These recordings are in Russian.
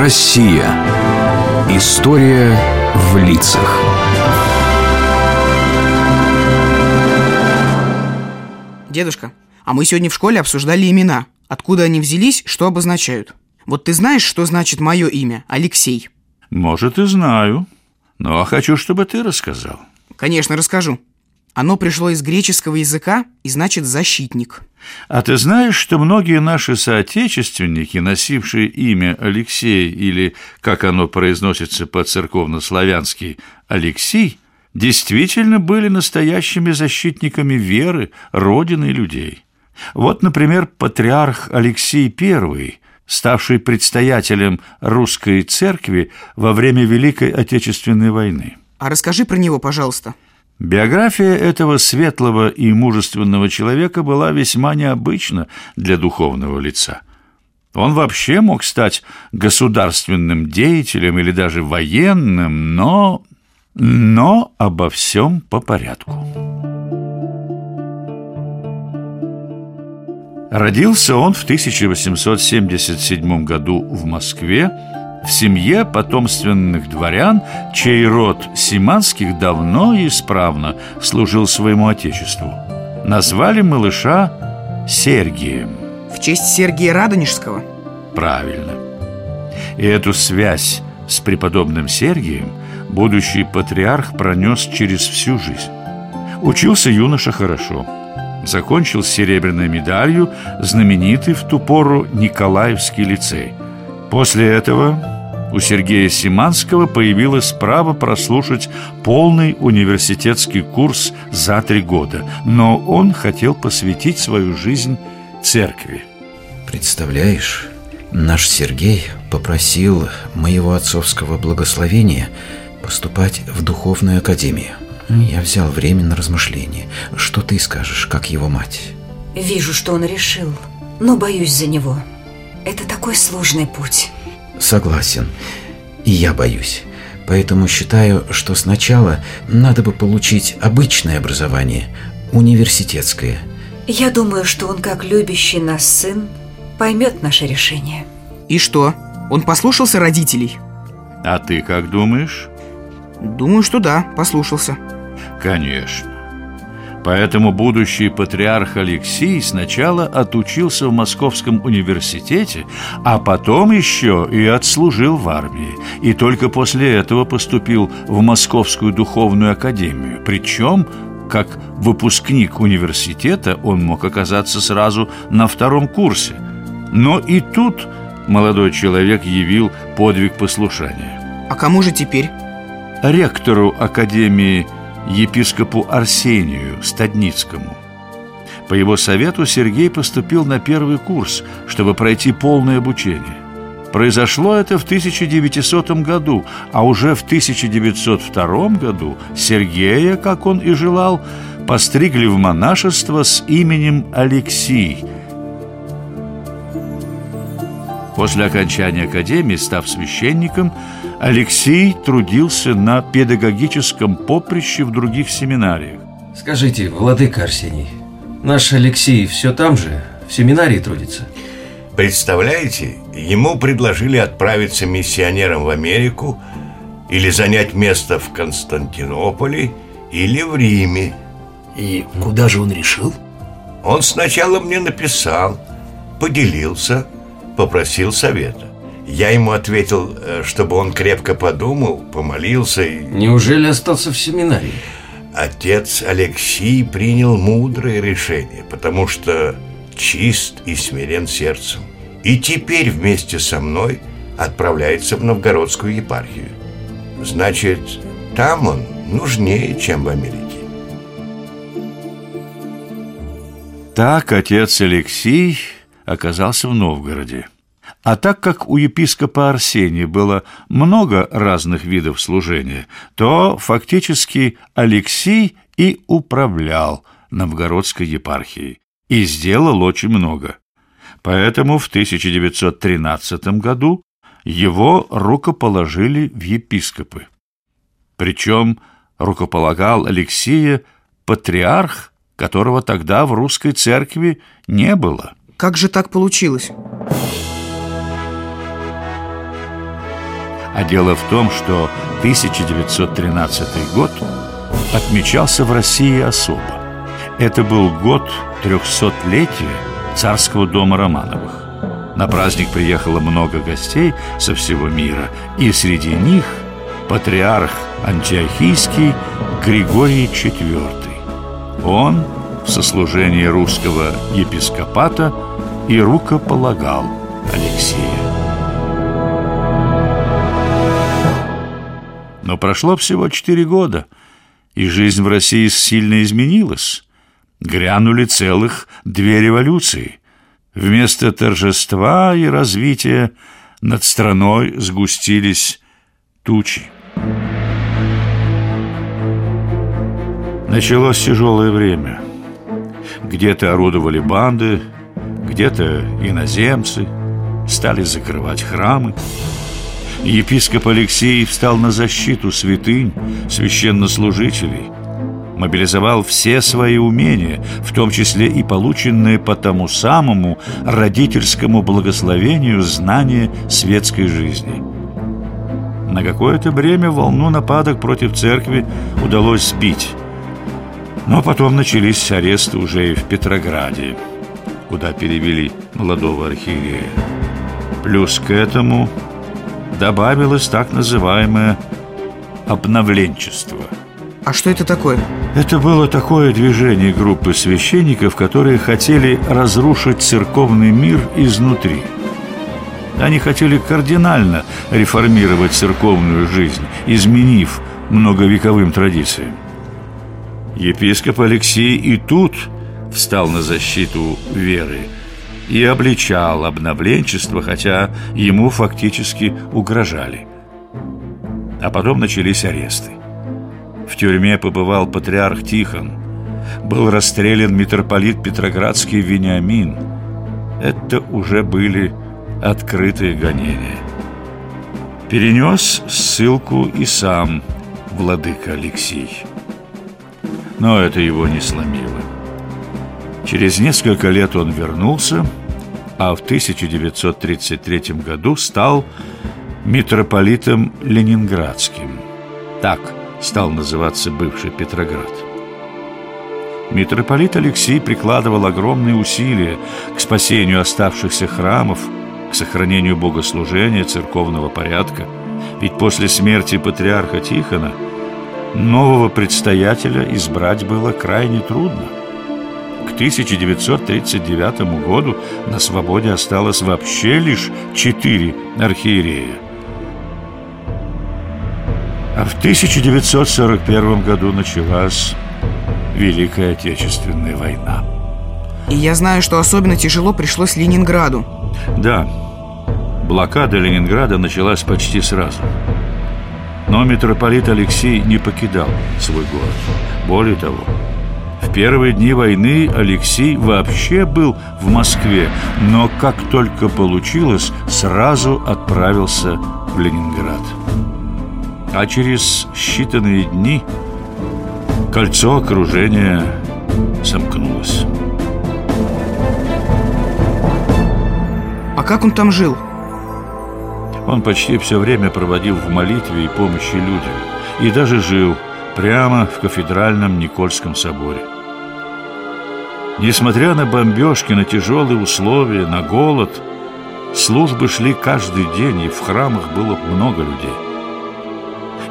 Россия. История в лицах. Дедушка, а мы сегодня в школе обсуждали имена. Откуда они взялись, что обозначают? Вот ты знаешь, что значит мое имя, Алексей? Может, и знаю. Но хочу, чтобы ты рассказал. Конечно, расскажу. Оно пришло из греческого языка и значит «защитник». А ты знаешь, что многие наши соотечественники, носившие имя Алексей или, как оно произносится по-церковно-славянски, Алексей, действительно были настоящими защитниками веры, Родины и людей? Вот, например, патриарх Алексей I, ставший предстоятелем русской церкви во время Великой Отечественной войны. А расскажи про него, пожалуйста. Биография этого светлого и мужественного человека была весьма необычна для духовного лица. Он вообще мог стать государственным деятелем или даже военным, но... но обо всем по порядку. Родился он в 1877 году в Москве в семье потомственных дворян, чей род Симанских давно и исправно служил своему отечеству. Назвали малыша Сергием. В честь Сергия Радонежского? Правильно. И эту связь с преподобным Сергием будущий патриарх пронес через всю жизнь. Учился юноша хорошо. Закончил с серебряной медалью знаменитый в ту пору Николаевский лицей – После этого у Сергея Симанского появилось право прослушать полный университетский курс за три года, но он хотел посвятить свою жизнь церкви. Представляешь, наш Сергей попросил моего отцовского благословения поступать в духовную академию. Я взял время на размышление. Что ты скажешь, как его мать? Вижу, что он решил, но боюсь за него. Это такой сложный путь. Согласен. И я боюсь. Поэтому считаю, что сначала надо бы получить обычное образование, университетское. Я думаю, что он, как любящий нас сын, поймет наше решение. И что? Он послушался родителей? А ты как думаешь? Думаю, что да, послушался. Конечно. Поэтому будущий патриарх Алексий сначала отучился в Московском университете, а потом еще и отслужил в армии. И только после этого поступил в Московскую духовную академию. Причем, как выпускник университета, он мог оказаться сразу на втором курсе. Но и тут молодой человек явил подвиг послушания. А кому же теперь? Ректору Академии епископу Арсению Стадницкому. По его совету Сергей поступил на первый курс, чтобы пройти полное обучение. Произошло это в 1900 году, а уже в 1902 году Сергея, как он и желал, постригли в монашество с именем Алексий. После окончания академии, став священником, Алексей трудился на педагогическом поприще в других семинариях. Скажите, владыка Арсений, наш Алексей все там же, в семинарии трудится? Представляете, ему предложили отправиться миссионером в Америку или занять место в Константинополе или в Риме. И куда же он решил? Он сначала мне написал, поделился, попросил совета. Я ему ответил, э, чтобы он крепко подумал, помолился и... Неужели остался в семинарии? Отец Алексей принял мудрое решение, потому что чист и смирен сердцем. И теперь вместе со мной отправляется в Новгородскую епархию. Значит, там он нужнее, чем в Америке. Так отец Алексей оказался в Новгороде. А так как у епископа Арсения было много разных видов служения, то фактически Алексей и управлял новгородской епархией и сделал очень много. Поэтому в 1913 году его рукоположили в епископы. Причем рукополагал Алексея патриарх, которого тогда в русской церкви не было. Как же так получилось? А дело в том, что 1913 год отмечался в России особо. Это был год трехсотлетия царского дома Романовых. На праздник приехало много гостей со всего мира, и среди них патриарх антиохийский Григорий IV. Он в сослужении русского епископата и рукополагал Алексея. Но прошло всего четыре года, и жизнь в России сильно изменилась. Грянули целых две революции. Вместо торжества и развития над страной сгустились тучи. Началось тяжелое время. Где-то орудовали банды, где-то иноземцы, стали закрывать храмы. Епископ Алексей встал на защиту святынь, священнослужителей, мобилизовал все свои умения, в том числе и полученные по тому самому родительскому благословению знания светской жизни. На какое-то время волну нападок против церкви удалось сбить, но потом начались аресты уже и в Петрограде, куда перевели молодого архиерея. Плюс к этому добавилось так называемое обновленчество. А что это такое? Это было такое движение группы священников, которые хотели разрушить церковный мир изнутри. Они хотели кардинально реформировать церковную жизнь, изменив многовековым традициям. Епископ Алексей и тут встал на защиту веры – и обличал обновленчество, хотя ему фактически угрожали. А потом начались аресты. В тюрьме побывал патриарх Тихон. Был расстрелян митрополит Петроградский Вениамин. Это уже были открытые гонения. Перенес ссылку и сам владыка Алексей. Но это его не сломило. Через несколько лет он вернулся – а в 1933 году стал митрополитом Ленинградским. Так стал называться бывший Петроград. Митрополит Алексей прикладывал огромные усилия к спасению оставшихся храмов, к сохранению богослужения, церковного порядка. Ведь после смерти патриарха Тихона нового предстоятеля избрать было крайне трудно – к 1939 году на свободе осталось вообще лишь четыре архиерея. А в 1941 году началась Великая Отечественная война. И я знаю, что особенно тяжело пришлось Ленинграду. Да, блокада Ленинграда началась почти сразу. Но митрополит Алексей не покидал свой город. Более того, в первые дни войны Алексей вообще был в Москве, но как только получилось, сразу отправился в Ленинград. А через считанные дни кольцо окружения сомкнулось. А как он там жил? Он почти все время проводил в молитве и помощи людям. И даже жил прямо в кафедральном Никольском соборе. Несмотря на бомбежки, на тяжелые условия, на голод, службы шли каждый день, и в храмах было много людей.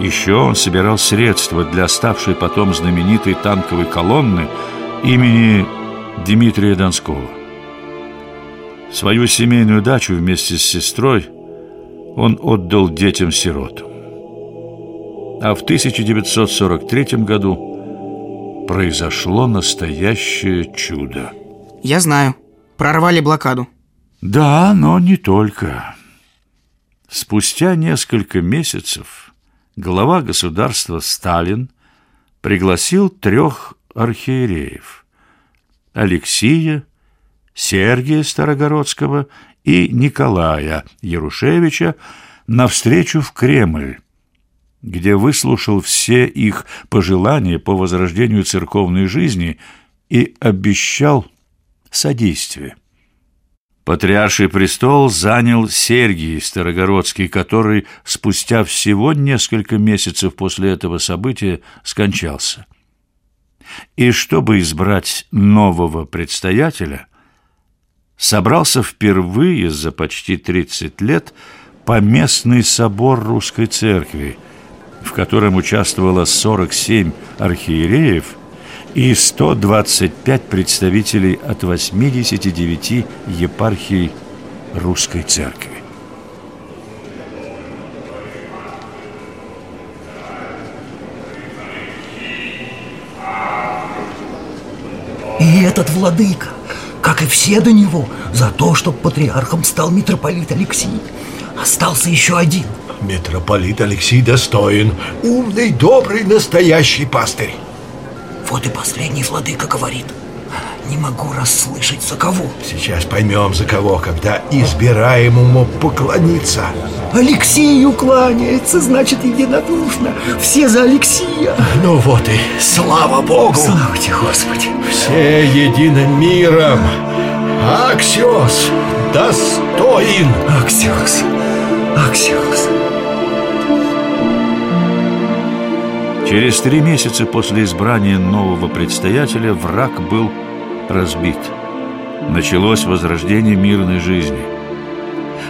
Еще он собирал средства для оставшей потом знаменитой танковой колонны имени Дмитрия Донского. Свою семейную дачу вместе с сестрой он отдал детям-сиротам. А в 1943 году произошло настоящее чудо. Я знаю. Прорвали блокаду. Да, но не только. Спустя несколько месяцев глава государства Сталин пригласил трех архиереев – Алексия, Сергия Старогородского и Николая Ярушевича на встречу в Кремль где выслушал все их пожелания по возрождению церковной жизни и обещал содействие. Патриарший престол занял Сергий Старогородский, который спустя всего несколько месяцев после этого события скончался. И чтобы избрать нового предстоятеля, собрался впервые за почти 30 лет поместный собор русской церкви, в котором участвовало 47 архиереев – и 125 представителей от 89 епархий Русской Церкви. И этот владыка, как и все до него, за то, чтобы патриархом стал митрополит Алексей. Остался еще один. Митрополит Алексей достоин, умный, добрый, настоящий пастырь. Вот и последний владыка говорит. Не могу расслышать, за кого. Сейчас поймем, за кого, когда избираемому поклониться. Алексею кланяется, значит, единодушно. Все за Алексия. Ну вот и слава Богу. Слава тебе, Господи. Все единым миром. Аксиос достоин. Аксиос. Аксиос. Через три месяца после избрания нового предстоятеля враг был разбит. Началось возрождение мирной жизни.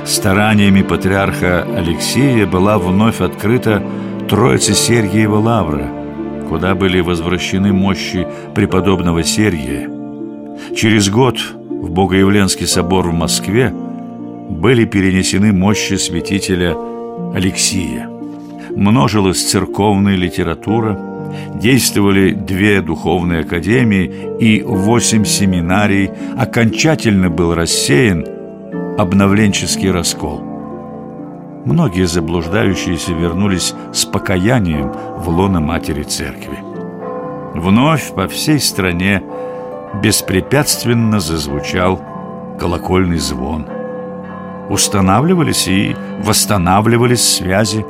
Стараниями патриарха Алексея была вновь открыта Троица Сергиева Лавра, куда были возвращены мощи преподобного Сергия. Через год в Богоявленский собор в Москве были перенесены мощи святителя Алексия множилась церковная литература, действовали две духовные академии и восемь семинарий, окончательно был рассеян обновленческий раскол. Многие заблуждающиеся вернулись с покаянием в лоно Матери Церкви. Вновь по всей стране беспрепятственно зазвучал колокольный звон. Устанавливались и восстанавливались связи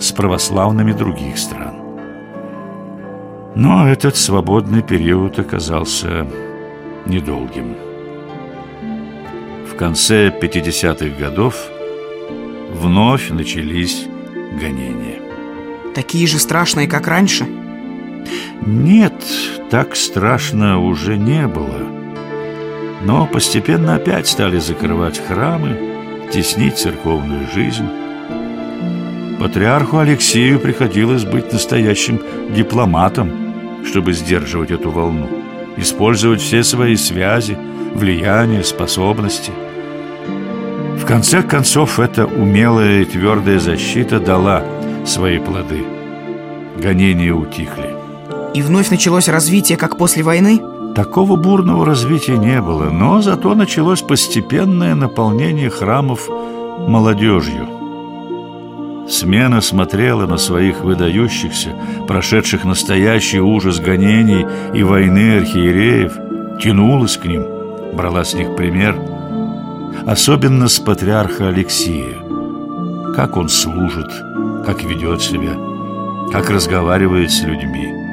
с православными других стран. Но этот свободный период оказался недолгим. В конце 50-х годов вновь начались гонения. Такие же страшные, как раньше? Нет, так страшно уже не было. Но постепенно опять стали закрывать храмы, теснить церковную жизнь. Патриарху Алексею приходилось быть настоящим дипломатом, чтобы сдерживать эту волну, использовать все свои связи, влияние, способности. В конце концов, эта умелая и твердая защита дала свои плоды. Гонения утихли. И вновь началось развитие, как после войны? Такого бурного развития не было, но зато началось постепенное наполнение храмов молодежью. Смена смотрела на своих выдающихся, прошедших настоящий ужас гонений и войны архиереев, тянулась к ним, брала с них пример, особенно с патриарха Алексия. Как он служит, как ведет себя, как разговаривает с людьми.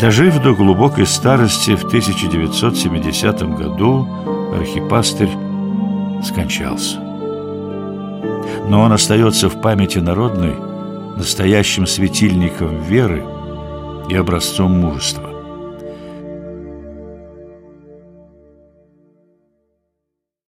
Дожив до глубокой старости в 1970 году, архипастырь скончался но он остается в памяти народной настоящим светильником веры и образцом мужества.